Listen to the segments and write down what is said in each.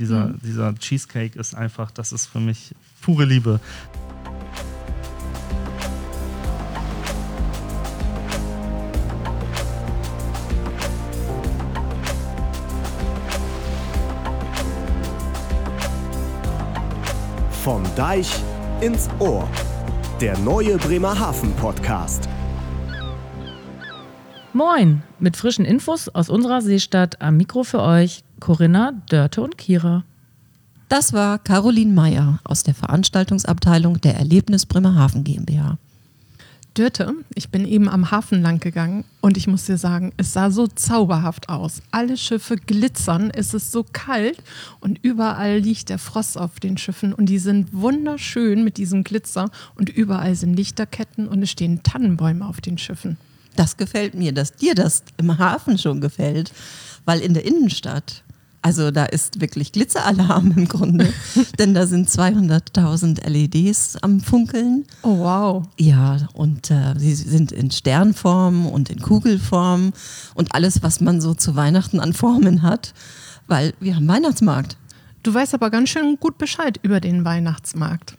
dieser, mhm. dieser Cheesecake ist einfach, das ist für mich pure Liebe. Vom Deich ins Ohr. Der neue Bremerhaven Podcast. Moin, mit frischen Infos aus unserer Seestadt am Mikro für euch Corinna, Dörte und Kira. Das war Caroline Meyer aus der Veranstaltungsabteilung der Erlebnis Bremerhaven GmbH. Dörte, ich bin eben am Hafen lang gegangen und ich muss dir sagen, es sah so zauberhaft aus. Alle Schiffe glitzern, es ist so kalt und überall liegt der Frost auf den Schiffen und die sind wunderschön mit diesem Glitzer und überall sind Lichterketten und es stehen Tannenbäume auf den Schiffen. Das gefällt mir, dass dir das im Hafen schon gefällt, weil in der Innenstadt, also da ist wirklich Glitzeralarm im Grunde, denn da sind 200.000 LEDs am Funkeln. Oh wow. Ja, und äh, sie sind in Sternform und in Kugelform und alles, was man so zu Weihnachten an Formen hat, weil wir haben Weihnachtsmarkt. Du weißt aber ganz schön gut Bescheid über den Weihnachtsmarkt.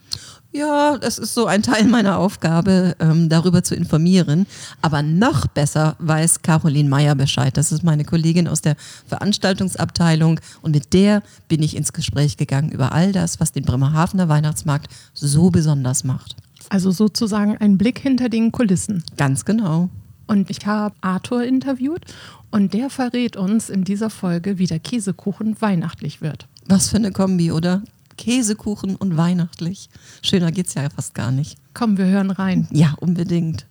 Ja, das ist so ein Teil meiner Aufgabe, ähm, darüber zu informieren. Aber noch besser weiß Caroline Meyer Bescheid. Das ist meine Kollegin aus der Veranstaltungsabteilung. Und mit der bin ich ins Gespräch gegangen über all das, was den Bremerhavener Weihnachtsmarkt so besonders macht. Also sozusagen ein Blick hinter den Kulissen. Ganz genau. Und ich habe Arthur interviewt und der verrät uns in dieser Folge, wie der Käsekuchen weihnachtlich wird. Was für eine Kombi, oder? Käsekuchen und weihnachtlich. Schöner geht's ja fast gar nicht. Komm, wir hören rein. Ja, unbedingt.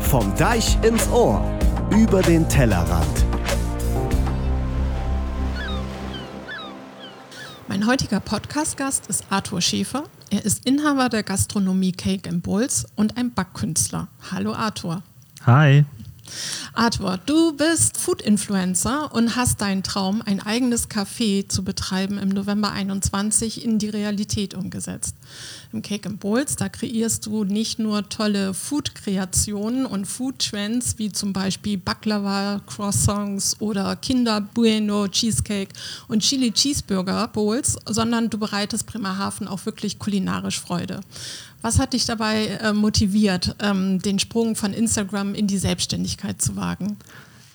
Vom Deich ins Ohr. Über den Tellerrand. Mein heutiger Podcast-Gast ist Arthur Schäfer. Er ist Inhaber der Gastronomie Cake Bulls und ein Backkünstler. Hallo Arthur. Hi. Arthur, du bist Food-Influencer und hast deinen Traum, ein eigenes Café zu betreiben, im November 21 in die Realität umgesetzt. Im Cake and Bowls, da kreierst du nicht nur tolle Food-Kreationen und Food-Trends, wie zum Beispiel Baklava, Croissants oder Kinder Bueno, Cheesecake und Chili Cheeseburger Bowls, sondern du bereitest Bremerhaven auch wirklich kulinarisch Freude. Was hat dich dabei äh, motiviert, ähm, den Sprung von Instagram in die Selbstständigkeit zu wagen?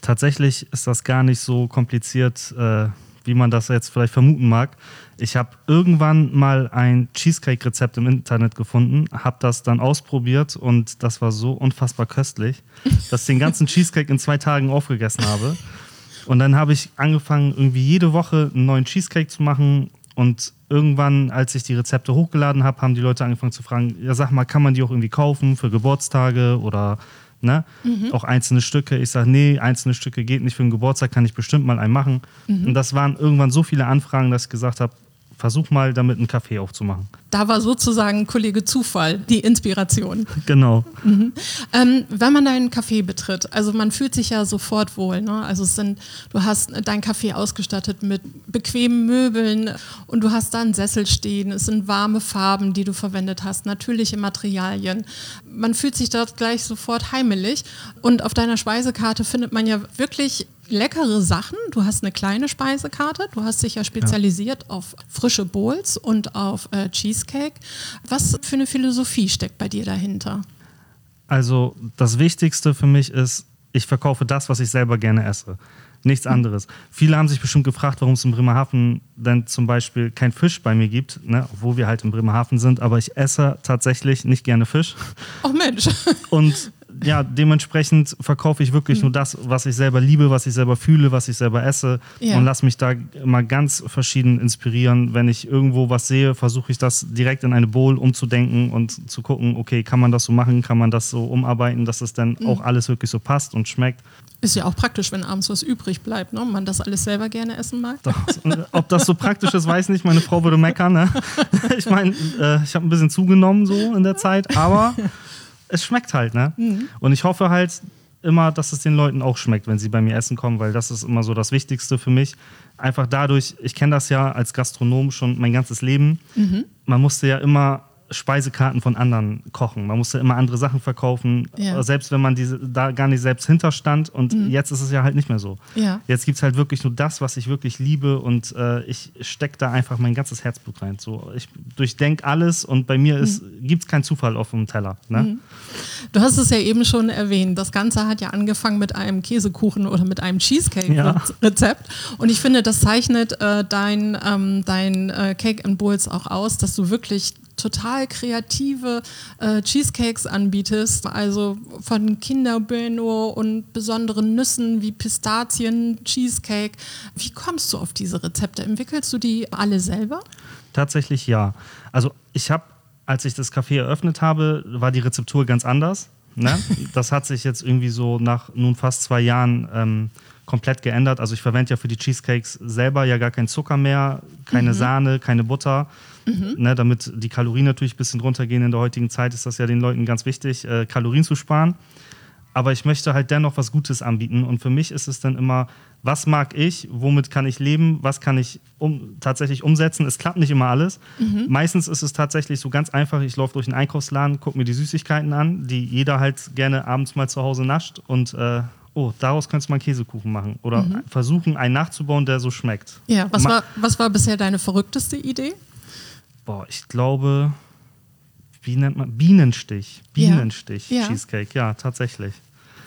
Tatsächlich ist das gar nicht so kompliziert, äh, wie man das jetzt vielleicht vermuten mag. Ich habe irgendwann mal ein Cheesecake-Rezept im Internet gefunden, habe das dann ausprobiert und das war so unfassbar köstlich, dass ich den ganzen Cheesecake in zwei Tagen aufgegessen habe. Und dann habe ich angefangen, irgendwie jede Woche einen neuen Cheesecake zu machen und irgendwann, als ich die Rezepte hochgeladen habe, haben die Leute angefangen zu fragen, ja sag mal, kann man die auch irgendwie kaufen für Geburtstage oder ne? Mhm. auch einzelne Stücke. Ich sage, nee, einzelne Stücke geht nicht für einen Geburtstag, kann ich bestimmt mal einen machen. Mhm. Und das waren irgendwann so viele Anfragen, dass ich gesagt habe, versuch mal damit einen Kaffee aufzumachen. Da war sozusagen Kollege Zufall die Inspiration. Genau. Mhm. Ähm, wenn man deinen Kaffee betritt, also man fühlt sich ja sofort wohl. Ne? Also es sind, du hast dein Kaffee ausgestattet mit bequemen Möbeln und du hast da einen Sessel stehen. Es sind warme Farben, die du verwendet hast, natürliche Materialien. Man fühlt sich dort gleich sofort heimelig. Und auf deiner Speisekarte findet man ja wirklich leckere Sachen. Du hast eine kleine Speisekarte. Du hast dich ja spezialisiert ja. auf frische Bowls und auf äh, Cheesecake. Was für eine Philosophie steckt bei dir dahinter? Also das Wichtigste für mich ist, ich verkaufe das, was ich selber gerne esse. Nichts hm. anderes. Viele haben sich bestimmt gefragt, warum es in Bremerhaven denn zum Beispiel kein Fisch bei mir gibt, ne? obwohl wir halt in Bremerhaven sind, aber ich esse tatsächlich nicht gerne Fisch. Oh Mensch. Und ja, dementsprechend verkaufe ich wirklich nur das, was ich selber liebe, was ich selber fühle, was ich selber esse ja. und lasse mich da mal ganz verschieden inspirieren. Wenn ich irgendwo was sehe, versuche ich das direkt in eine Bowl umzudenken und zu gucken, okay, kann man das so machen, kann man das so umarbeiten, dass es dann mhm. auch alles wirklich so passt und schmeckt. Ist ja auch praktisch, wenn abends was übrig bleibt, ne? man das alles selber gerne essen mag. Das, ob das so praktisch ist, weiß ich nicht. Meine Frau würde meckern. Ne? Ich meine, äh, ich habe ein bisschen zugenommen so in der Zeit, aber es schmeckt halt, ne? Mhm. Und ich hoffe halt immer, dass es den Leuten auch schmeckt, wenn sie bei mir essen kommen, weil das ist immer so das Wichtigste für mich. Einfach dadurch, ich kenne das ja als Gastronom schon mein ganzes Leben. Mhm. Man musste ja immer Speisekarten von anderen kochen. Man musste immer andere Sachen verkaufen, Ja. selbst wenn man diese, da gar nicht selbst hinterstand. Und jetzt ist es ja halt nicht mehr so. Ja. Jetzt gibt es halt wirklich nur das, was ich wirklich liebe und äh, ich stecke da einfach mein ganzes Herzblut rein. So, ich durchdenke alles und bei mir gibt es keinen Zufall auf dem Teller. Ne? Du hast es ja eben schon erwähnt. Das Ganze hat ja angefangen mit einem Käsekuchen oder mit einem Cheesecake-Rezept. Und ich finde, das zeichnet äh, dein, ähm, dein äh, Cake and Bowls auch aus, dass du wirklich total kreative äh, Cheesecakes anbietest. Also von Kinder Bueno und besonderen Nüssen wie Pistazien, Cheesecake. Wie kommst du auf diese Rezepte? Entwickelst du die alle selber? Tatsächlich ja. Also ich habe, als ich das Café eröffnet habe, war die Rezeptur ganz anders. Ne? Das hat sich jetzt irgendwie so nach nun fast zwei Jahren ähm, komplett geändert. Also ich verwende ja für die Cheesecakes selber ja gar keinen Zucker mehr, keine Sahne, keine Butter. Ne, damit die Kalorien natürlich ein bisschen runtergehen in der heutigen Zeit, ist das ja den Leuten ganz wichtig, äh, Kalorien zu sparen. Aber ich möchte halt dennoch was Gutes anbieten. Und für mich ist es dann immer, was mag ich, womit kann ich leben, was kann ich um, tatsächlich umsetzen. Es klappt nicht immer alles. Meistens ist es tatsächlich so ganz einfach, ich laufe durch den Einkaufsladen, gucke mir die Süßigkeiten an, die jeder halt gerne abends mal zu Hause nascht und äh, oh, daraus könntest du mal einen Käsekuchen machen. Oder versuchen, einen nachzubauen, der so schmeckt. Ja, was Ma- war, was war bisher deine verrückteste Idee? Boah, ich glaube, wie nennt man? Bienenstich. Bienenstich Ja. Cheesecake, ja, tatsächlich.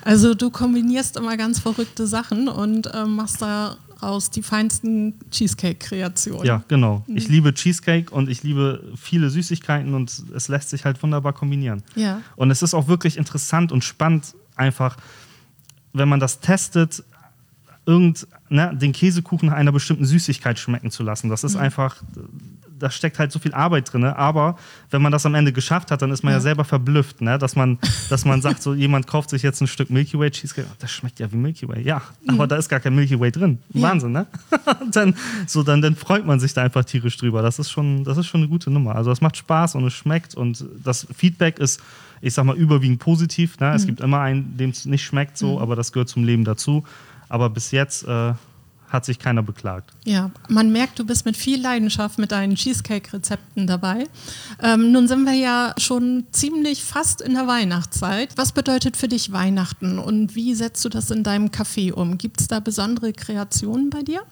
Also du kombinierst immer ganz verrückte Sachen und ähm, machst daraus die feinsten Cheesecake-Kreationen. Ja, genau. Mhm. Ich liebe Cheesecake und ich liebe viele Süßigkeiten und es lässt sich halt wunderbar kombinieren. Ja. Und es ist auch wirklich interessant und spannend, einfach, wenn man das testet, irgend, ne, den Käsekuchen nach einer bestimmten Süßigkeit schmecken zu lassen. Das ist Mhm. einfach, da steckt halt so viel Arbeit drin. Aber wenn man das am Ende geschafft hat, dann ist man ja, Ja. selber verblüfft, ne? dass, man, dass man sagt, so jemand kauft sich jetzt ein Stück Milky Way Cheesecake, das schmeckt ja wie Milky Way. Ja, aber da ist gar kein Milky Way drin. Mhm. Ja. Wahnsinn, ne? dann, so, dann, dann freut man sich da einfach tierisch drüber. Das ist, schon, das ist schon eine gute Nummer. Also es macht Spaß und es schmeckt und das Feedback ist, ich sag mal, überwiegend positiv. Ne? Es Mhm. gibt immer einen, dem es nicht schmeckt so, aber das gehört zum Leben dazu. Aber bis jetzt äh, hat sich keiner beklagt. Ja, man merkt, du bist mit viel Leidenschaft mit deinen Cheesecake-Rezepten dabei. Ähm, nun sind wir ja schon ziemlich fast in der Weihnachtszeit. Was bedeutet für dich Weihnachten und wie setzt du das in deinem Café um? Gibt es da besondere Kreationen bei dir?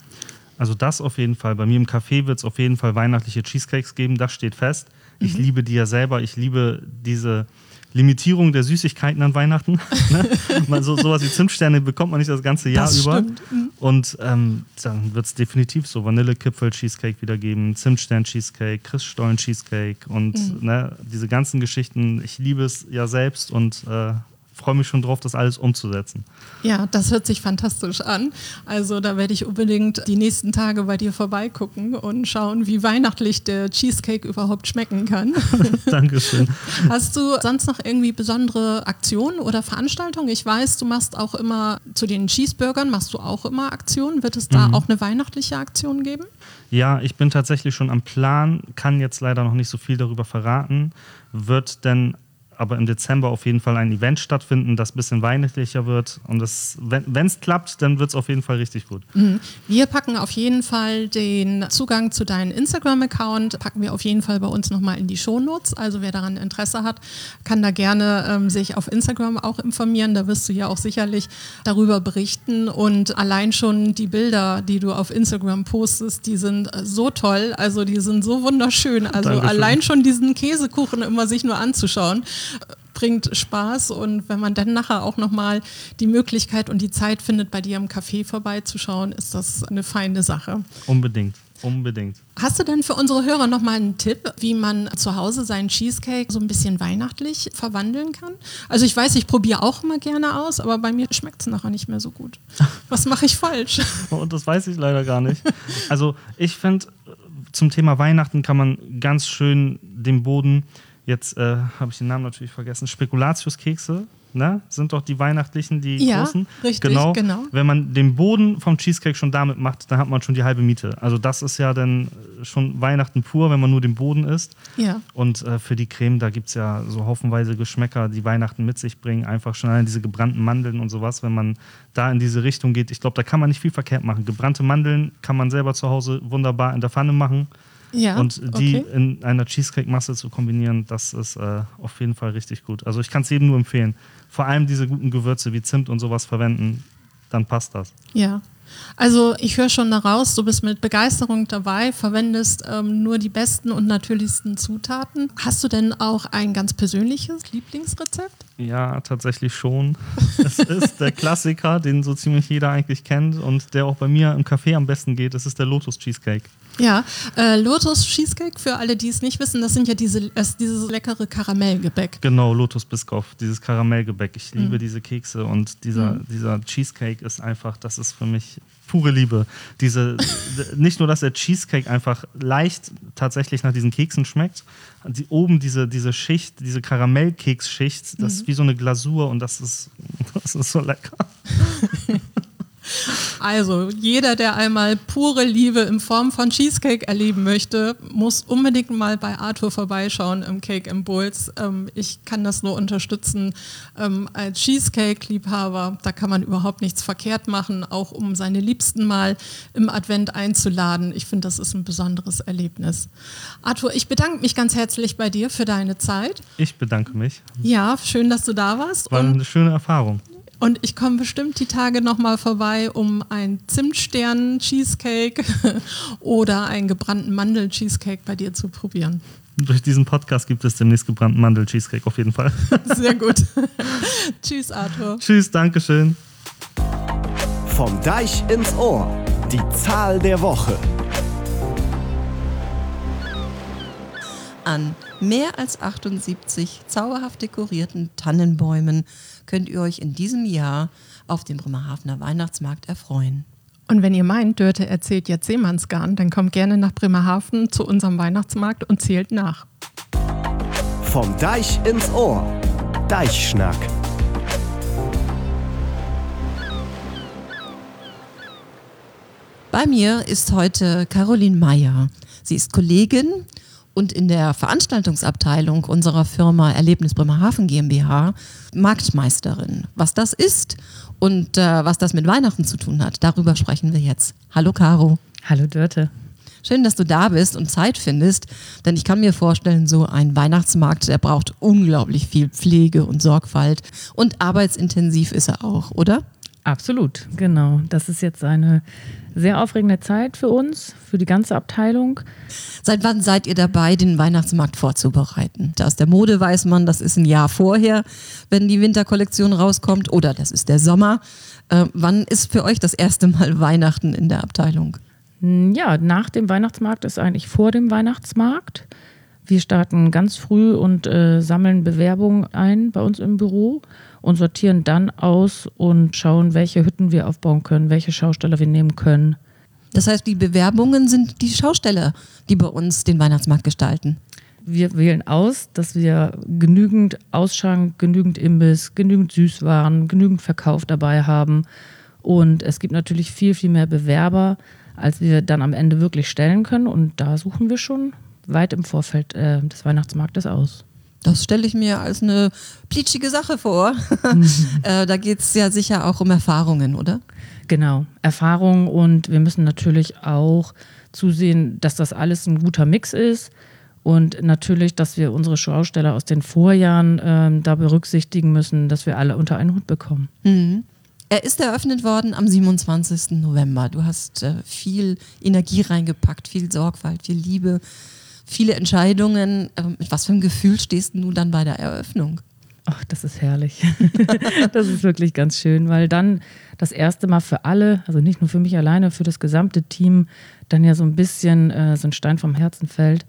Also das auf jeden Fall. Bei mir im Café wird es auf jeden Fall weihnachtliche Cheesecakes geben, das steht fest. Ich Mhm. liebe die ja selber. Ich liebe diese Limitierung der Süßigkeiten an Weihnachten. ne? So, sowas wie Zimtsterne bekommt man nicht das ganze Jahr Das über. stimmt. Mhm. Und ähm, dann wird es definitiv so Vanillekipfel-Cheesecake wieder geben, Zimtstern-Cheesecake, Christstollen-Cheesecake und Mhm. ne, diese ganzen Geschichten. Ich liebe es ja selbst und äh, freue mich schon drauf, das alles umzusetzen. Ja, das hört sich fantastisch an. Also da werde ich unbedingt die nächsten Tage bei dir vorbeigucken und schauen, wie weihnachtlich der Cheesecake überhaupt schmecken kann. Dankeschön. Hast du sonst noch irgendwie besondere Aktionen oder Veranstaltungen? Ich weiß, du machst auch immer zu den Cheeseburgern machst du auch immer Aktionen. Wird es da auch eine weihnachtliche Aktion geben? Ja, ich bin tatsächlich schon am Plan, kann jetzt leider noch nicht so viel darüber verraten. Wird denn aber im Dezember auf jeden Fall ein Event stattfinden, das ein bisschen weihnachtlicher wird. Und das, wenn es klappt, dann wird es auf jeden Fall richtig gut. Wir packen auf jeden Fall den Zugang zu deinem Instagram-Account, packen wir auf jeden Fall bei uns nochmal in die Shownotes. Also wer daran Interesse hat, kann da gerne ähm, sich auf Instagram auch informieren. Da wirst du ja auch sicherlich darüber berichten. Und allein schon die Bilder, die du auf Instagram postest, die sind so toll. Also die sind so wunderschön. Also Dankeschön. allein schon diesen Käsekuchen immer sich nur anzuschauen bringt Spaß und wenn man dann nachher auch nochmal die Möglichkeit und die Zeit findet, bei dir im Café vorbeizuschauen, ist das eine feine Sache. Unbedingt, unbedingt. Hast du denn für unsere Hörer nochmal einen Tipp, wie man zu Hause seinen Cheesecake so ein bisschen weihnachtlich verwandeln kann? Also ich weiß, ich probiere auch immer gerne aus, aber bei mir schmeckt es nachher nicht mehr so gut. Was mache ich falsch? Und das weiß ich leider gar nicht. Also ich finde, zum Thema Weihnachten kann man ganz schön den Boden, jetzt äh, habe ich den Namen natürlich vergessen, Spekulatiuskekse, ne? Sind doch die weihnachtlichen, die Ja, großen. richtig, genau. genau. Wenn man den Boden vom Cheesecake schon damit macht, dann hat man schon die halbe Miete. Also das ist ja dann schon Weihnachten pur, wenn man nur den Boden isst. Ja. Und äh, für die Creme, da gibt es ja so haufenweise Geschmäcker, die Weihnachten mit sich bringen. Einfach schon allein diese gebrannten Mandeln und sowas, wenn man da in diese Richtung geht. Ich glaube, da kann man nicht viel verkehrt machen. Gebrannte Mandeln kann man selber zu Hause wunderbar in der Pfanne machen. Ja, Und die okay. in einer Cheesecake-Masse zu kombinieren, das ist äh, auf jeden Fall richtig gut. Also ich kann es jedem nur empfehlen. Vor allem diese guten Gewürze wie Zimt und sowas verwenden, dann passt das. Ja. Also ich höre schon daraus, du bist mit Begeisterung dabei, verwendest ähm, nur die besten und natürlichsten Zutaten. Hast du denn auch ein ganz persönliches Lieblingsrezept? Ja, tatsächlich schon. es ist der Klassiker, den so ziemlich jeder eigentlich kennt und der auch bei mir im Café am besten geht. Es ist der Lotus Cheesecake. Ja, äh, Lotus Cheesecake, für alle, die es nicht wissen, das sind ja diese, äh, dieses leckere Karamellgebäck. Genau, Lotus Biscoff, dieses Karamellgebäck. Ich liebe diese Kekse und dieser, dieser Cheesecake ist einfach, das ist für mich pure Liebe. Diese, nicht nur, dass der Cheesecake einfach leicht tatsächlich nach diesen Keksen schmeckt, die, oben diese, diese Schicht, diese Karamellkeksschicht, das ist wie so eine Glasur und das ist, das ist so lecker. Also, jeder, der einmal pure Liebe in Form von Cheesecake erleben möchte, muss unbedingt mal bei Arthur vorbeischauen im Cake and Bulls. Ähm, ich kann das nur unterstützen. Ähm, als Cheesecake-Liebhaber, da kann man überhaupt nichts verkehrt machen, auch um seine Liebsten mal im Advent einzuladen. Ich finde, das ist ein besonderes Erlebnis. Arthur, ich bedanke mich ganz herzlich bei dir für deine Zeit. Ich bedanke mich. Ja, schön, dass du da warst. War eine schöne Erfahrung. Und ich komme bestimmt die Tage nochmal vorbei, um einen Zimtstern-Cheesecake oder einen gebrannten Mandel-Cheesecake bei dir zu probieren. Durch diesen Podcast gibt es demnächst gebrannten Mandel-Cheesecake auf jeden Fall. Sehr gut. Tschüss, Arthur. Tschüss, Dankeschön. Vom Deich ins Ohr. Die Zahl der Woche. An mehr als 78 zauberhaft dekorierten Tannenbäumen könnt ihr euch in diesem Jahr auf dem Bremerhavener Weihnachtsmarkt erfreuen. Und wenn ihr meint, Dörte erzählt jetzt Seemannsgarn, dann kommt gerne nach Bremerhaven zu unserem Weihnachtsmarkt und zählt nach. Vom Deich ins Ohr. Deichschnack. Bei mir ist heute Caroline Meyer. Sie ist Kollegin und in der Veranstaltungsabteilung unserer Firma Erlebnis Bremerhaven GmbH Marktmeisterin. Was das ist und äh, was das mit Weihnachten zu tun hat, darüber sprechen wir jetzt. Hallo Caro. Hallo Dörte. Schön, dass du da bist und Zeit findest, denn ich kann mir vorstellen, so ein Weihnachtsmarkt, der braucht unglaublich viel Pflege und Sorgfalt und arbeitsintensiv ist er auch, oder? Absolut, genau. Das ist jetzt eine sehr aufregende Zeit für uns, für die ganze Abteilung. Seit wann seid ihr dabei, den Weihnachtsmarkt vorzubereiten? Aus der Mode weiß man, das ist ein Jahr vorher, wenn die Winterkollektion rauskommt, oder das ist der Sommer. Äh, wann ist für euch das erste Mal Weihnachten in der Abteilung? Ja, nach dem Weihnachtsmarkt ist eigentlich vor dem Weihnachtsmarkt. Wir starten ganz früh und äh, sammeln Bewerbungen ein bei uns im Büro und sortieren dann aus und schauen, welche Hütten wir aufbauen können, welche Schausteller wir nehmen können. Das heißt, die Bewerbungen sind die Schausteller, die bei uns den Weihnachtsmarkt gestalten. Wir wählen aus, dass wir genügend Ausschank, genügend Imbiss, genügend Süßwaren, genügend Verkauf dabei haben. Und es gibt natürlich viel, viel mehr Bewerber, als wir dann am Ende wirklich stellen können. Und da suchen wir schon weit im Vorfeld äh, des Weihnachtsmarktes aus. Das stelle ich mir als eine plitschige Sache vor. äh, da geht es ja sicher auch um Erfahrungen, oder? Genau, Erfahrung und wir müssen natürlich auch zusehen, dass das alles ein guter Mix ist und natürlich, dass wir unsere Schausteller aus den Vorjahren ähm, da berücksichtigen müssen, dass wir alle unter einen Hut bekommen. Er ist eröffnet worden am 27. November. Du hast äh, viel Energie reingepackt, viel Sorgfalt, viel Liebe, viele Entscheidungen. Ähm, mit was für einem Gefühl stehst du dann bei der Eröffnung? Ach, das ist herrlich. das ist wirklich ganz schön, weil dann das erste Mal für alle, also nicht nur für mich alleine, für das gesamte Team, dann ja so ein bisschen äh, so ein Stein vom Herzen fällt,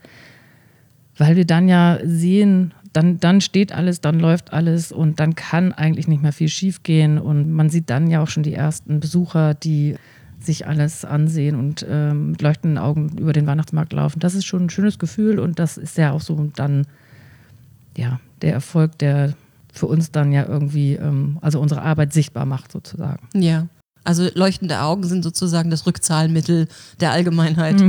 weil wir dann ja sehen, dann, dann steht alles, dann läuft alles und dann kann eigentlich nicht mehr viel schiefgehen und man sieht dann ja auch schon die ersten Besucher, die sich alles ansehen und ähm, mit leuchtenden Augen über den Weihnachtsmarkt laufen. Das ist schon ein schönes Gefühl und das ist ja auch so dann ja der Erfolg, der für uns dann ja irgendwie, ähm, also unsere Arbeit sichtbar macht sozusagen. Ja. Also leuchtende Augen sind sozusagen das Rückzahlmittel der Allgemeinheit.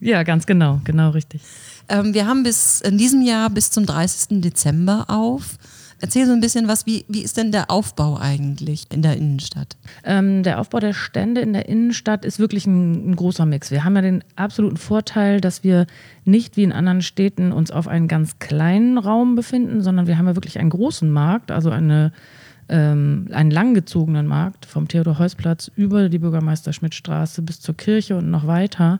Ja, ganz genau, genau richtig. Ähm, wir haben bis in diesem Jahr bis zum 30. Dezember auf. Erzähl so ein bisschen was, wie, wie ist denn der Aufbau eigentlich in der Innenstadt? Ähm, der Aufbau der Stände in der Innenstadt ist wirklich ein, ein, großer Mix. Wir haben ja den absoluten Vorteil, dass wir nicht wie in anderen Städten uns auf einen ganz kleinen Raum befinden, sondern wir haben ja wirklich einen großen Markt, also eine, ähm, einen langgezogenen Markt vom Theodor-Heuss-Platz über die Bürgermeister-Schmidt-Straße bis zur Kirche und noch weiter.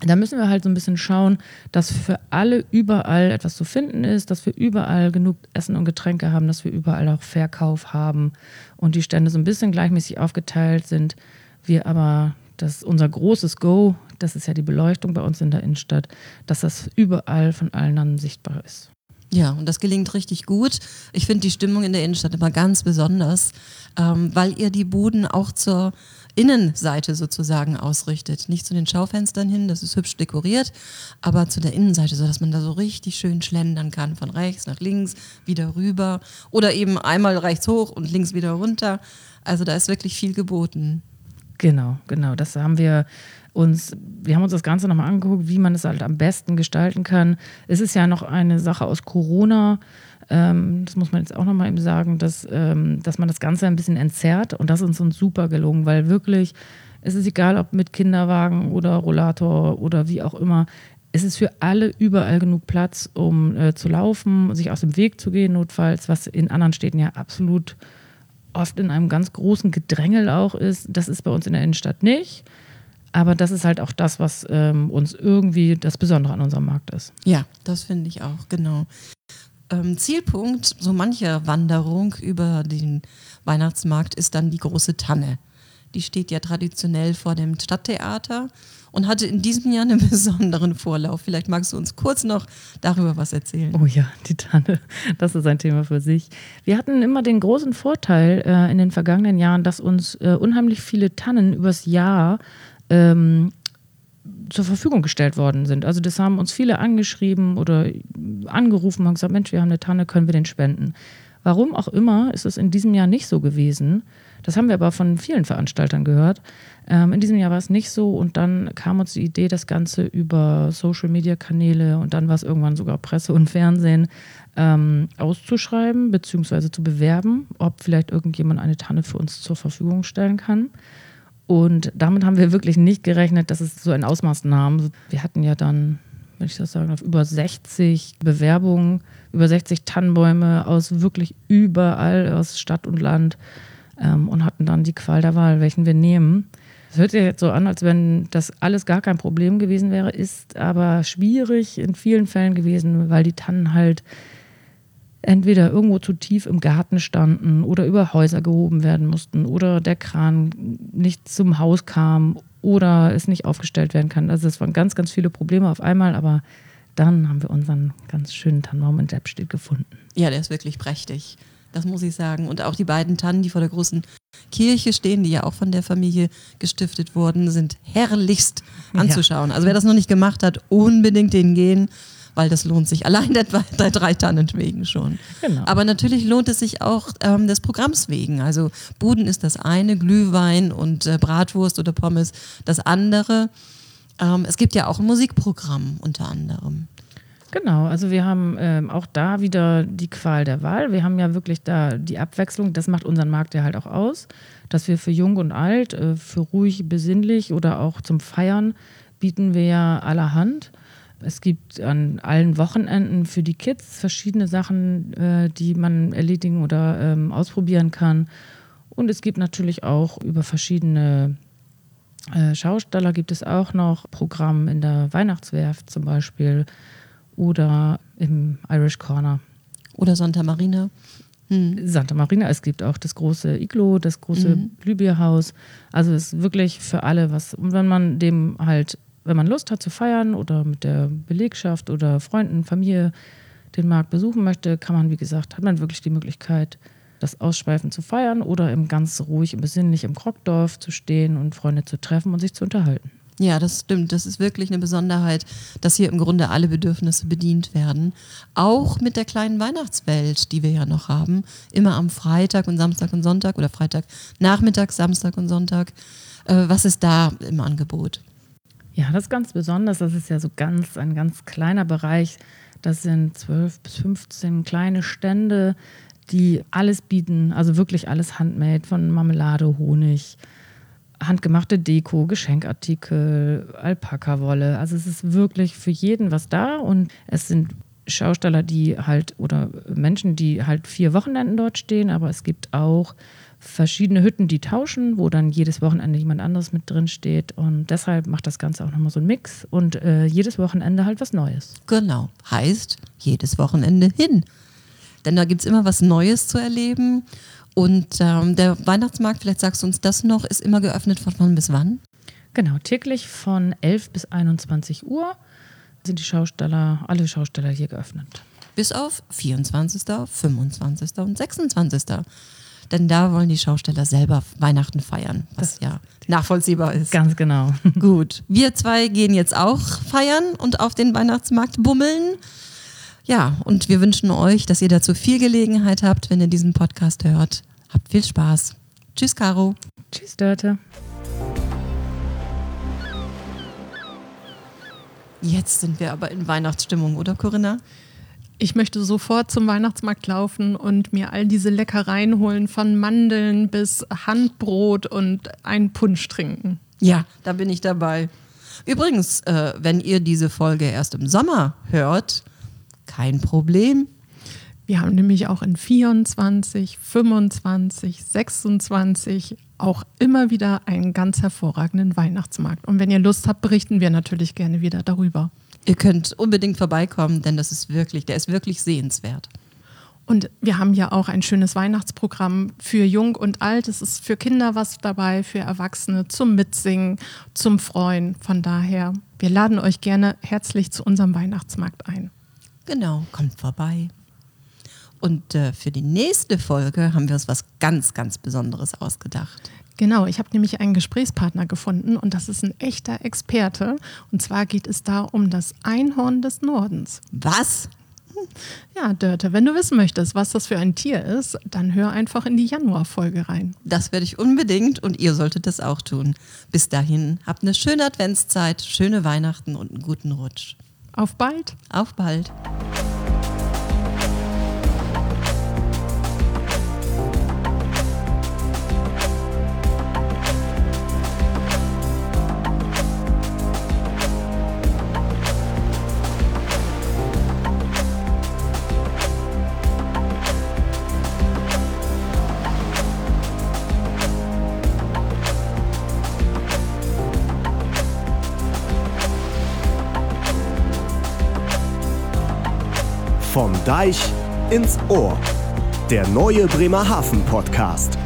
Da müssen wir halt so ein bisschen schauen, dass für alle überall etwas zu finden ist, dass wir überall genug Essen und Getränke haben, dass wir überall auch Verkauf haben und die Stände so ein bisschen gleichmäßig aufgeteilt sind. Wir aber, das ist unser großes Go, das ist ja die Beleuchtung bei uns in der Innenstadt, dass das überall von allen dann sichtbar ist. Ja, und das gelingt richtig gut. Ich finde die Stimmung in der Innenstadt immer ganz besonders, ähm, weil ihr die Buden auch zur Innenseite sozusagen ausrichtet. Nicht zu den Schaufenstern hin, das ist hübsch dekoriert, aber zu der Innenseite, sodass man da so richtig schön schlendern kann, von rechts nach links, wieder rüber oder eben einmal rechts hoch und links wieder runter. Also da ist wirklich viel geboten. Genau, genau. Das haben wir uns, wir haben uns das Ganze nochmal angeguckt, wie man es halt am besten gestalten kann. Es ist ja noch eine Sache aus Corona. Ähm, das muss man jetzt auch nochmal eben sagen, dass, ähm, dass man das Ganze ein bisschen entzerrt und das ist uns super gelungen, weil wirklich, es ist egal, ob mit Kinderwagen oder Rollator oder wie auch immer, es ist für alle überall genug Platz, um äh, zu laufen, sich aus dem Weg zu gehen, notfalls, was in anderen Städten ja absolut oft in einem ganz großen Gedrängel auch ist. Das ist bei uns in der Innenstadt nicht. Aber das ist halt auch das, was ähm, uns irgendwie das Besondere an unserem Markt ist. Ja, das finde ich auch, genau ähm, Zielpunkt so mancher Wanderung über den Weihnachtsmarkt ist dann die große Tanne. Die steht ja traditionell vor dem Stadttheater und hatte in diesem Jahr einen besonderen Vorlauf. Vielleicht magst du uns kurz noch darüber was erzählen. Oh ja, die Tanne, das ist ein Thema für sich. Wir hatten immer den großen Vorteil äh, in den vergangenen Jahren, dass uns äh, unheimlich viele Tannen übers Jahr ähm, zur Verfügung gestellt worden sind. Also das haben uns viele angeschrieben oder angerufen und gesagt, Mensch, wir haben eine Tanne, können wir den spenden. Warum auch immer ist es in diesem Jahr nicht so gewesen. Das haben wir aber von vielen Veranstaltern gehört. Ähm, in diesem Jahr war es nicht so und dann kam uns die Idee, das Ganze über Social-Media-Kanäle und dann war es irgendwann sogar Presse und Fernsehen ähm, auszuschreiben bzw. zu bewerben, ob vielleicht irgendjemand eine Tanne für uns zur Verfügung stellen kann. Und damit haben wir wirklich nicht gerechnet, dass es so ein Ausmaß nahm. Wir hatten ja dann, wenn ich das sagen darf, über 60 Bewerbungen, über 60 Tannenbäume aus wirklich überall, aus Stadt und Land ähm, und hatten dann die Qual der Wahl, welchen wir nehmen. Es hört sich jetzt so an, als wenn das alles gar kein Problem gewesen wäre, ist aber schwierig in vielen Fällen gewesen, weil die Tannen halt entweder irgendwo zu tief im Garten standen oder über Häuser gehoben werden mussten oder der Kran nicht zum Haus kam oder es nicht aufgestellt werden kann. Also es waren ganz, ganz viele Probleme auf einmal, aber dann haben wir unseren ganz schönen Tannenbaum in Deppstedt gefunden. Ja, der ist wirklich prächtig. Das muss ich sagen. Und auch die beiden Tannen, die vor der großen Kirche stehen, die ja auch von der Familie gestiftet wurden, sind herrlichst anzuschauen. Ja. Also wer das noch nicht gemacht hat, unbedingt den gehen weil das lohnt sich allein der, der drei Tannen wegen schon. Genau. Aber natürlich lohnt es sich auch ähm, des Programms wegen. Also Buden ist das eine, Glühwein und äh, Bratwurst oder Pommes das andere. Ähm, es gibt ja auch ein Musikprogramm unter anderem. Genau, also wir haben ähm, auch da wieder die Qual der Wahl. Wir haben ja wirklich da die Abwechslung, das macht unseren Markt ja halt auch aus, dass wir für jung und alt, äh, für ruhig, besinnlich oder auch zum Feiern bieten wir ja allerhand. Es gibt an allen Wochenenden für die Kids verschiedene Sachen, äh, die man erledigen oder ähm, ausprobieren kann. Und es gibt natürlich auch über verschiedene äh, Schausteller gibt es auch noch Programm in der Weihnachtswerft zum Beispiel oder im Irish Corner. Oder Santa Marina. Hm. Santa Marina, es gibt auch das große Iglo, das große mhm. Glühbierhaus. Also es ist wirklich für alle was. Und wenn man dem halt wenn man Lust hat zu feiern oder mit der Belegschaft oder Freunden, Familie den Markt besuchen möchte, kann man, wie gesagt, hat man wirklich die Möglichkeit, das Ausschweifen zu feiern oder im ganz ruhig und besinnlich im Krockdorf zu stehen und Freunde zu treffen und sich zu unterhalten. Ja, das stimmt. Das ist wirklich eine Besonderheit, dass hier im Grunde alle Bedürfnisse bedient werden. Auch mit der kleinen Weihnachtswelt, die wir ja noch haben. Immer am Freitag und Samstag und Sonntag oder Freitag, Nachmittag, Samstag und Sonntag. Äh, was ist da im Angebot? Ja, das ist ganz besonders. Das ist ja so ganz ein ganz kleiner Bereich. Das sind zwölf bis 15 kleine Stände, die alles bieten, also wirklich alles handmade, von Marmelade, Honig, handgemachte Deko, Geschenkartikel, Alpaka-Wolle. Also es ist wirklich für jeden was da und es sind Schausteller, die halt oder Menschen, die halt vier Wochenenden dort stehen, aber es gibt auch verschiedene Hütten, die tauschen, wo dann jedes Wochenende jemand anderes mit drin steht. Und deshalb macht das Ganze auch nochmal so einen Mix und äh, jedes Wochenende halt was Neues. Genau. Heißt, jedes Wochenende hin. Denn da gibt es immer was Neues zu erleben. Und ähm, der Weihnachtsmarkt, vielleicht sagst du uns das noch, ist immer geöffnet von wann bis wann? Genau, täglich von 11 bis 21 Uhr sind die Schausteller, alle Schausteller hier geöffnet. Bis auf 24., 25. und 26. Denn da wollen die Schausteller selber Weihnachten feiern, was ja nachvollziehbar ist. Ganz genau. Gut, wir zwei gehen jetzt auch feiern und auf den Weihnachtsmarkt bummeln. Ja, und wir wünschen euch, dass ihr dazu viel Gelegenheit habt, wenn ihr diesen Podcast hört. Habt viel Spaß. Tschüss, Caro. Tschüss, Dörte. Jetzt sind wir aber in Weihnachtsstimmung, oder Corinna? Ich möchte sofort zum Weihnachtsmarkt laufen und mir all diese Leckereien holen, von Mandeln bis Handbrot und einen Punsch trinken. Ja, da bin ich dabei. Übrigens, äh, wenn ihr diese Folge erst im Sommer hört, kein Problem. Wir haben nämlich auch in 24, 25, 26 auch immer wieder einen ganz hervorragenden Weihnachtsmarkt. Und wenn ihr Lust habt, berichten wir natürlich gerne wieder darüber. Ihr könnt unbedingt vorbeikommen, denn das ist wirklich, der ist wirklich sehenswert. Und wir haben ja auch ein schönes Weihnachtsprogramm für Jung und Alt. Es ist für Kinder was dabei, für Erwachsene zum Mitsingen, zum Freuen. Von daher, wir laden euch gerne herzlich zu unserem Weihnachtsmarkt ein. Genau, kommt vorbei. Und äh, für die nächste Folge haben wir uns was ganz, ganz Besonderes ausgedacht. Genau, ich habe nämlich einen Gesprächspartner gefunden und das ist ein echter Experte. Und zwar geht es da um das Einhorn des Nordens. Was? Ja, Dörte, wenn du wissen möchtest, was das für ein Tier ist, dann hör einfach in die Januarfolge rein. Das werde ich unbedingt und ihr solltet das auch tun. Bis dahin, habt eine schöne Adventszeit, schöne Weihnachten und einen guten Rutsch. Auf bald! Auf bald! Vom Deich ins Ohr. Der neue Bremerhaven Podcast.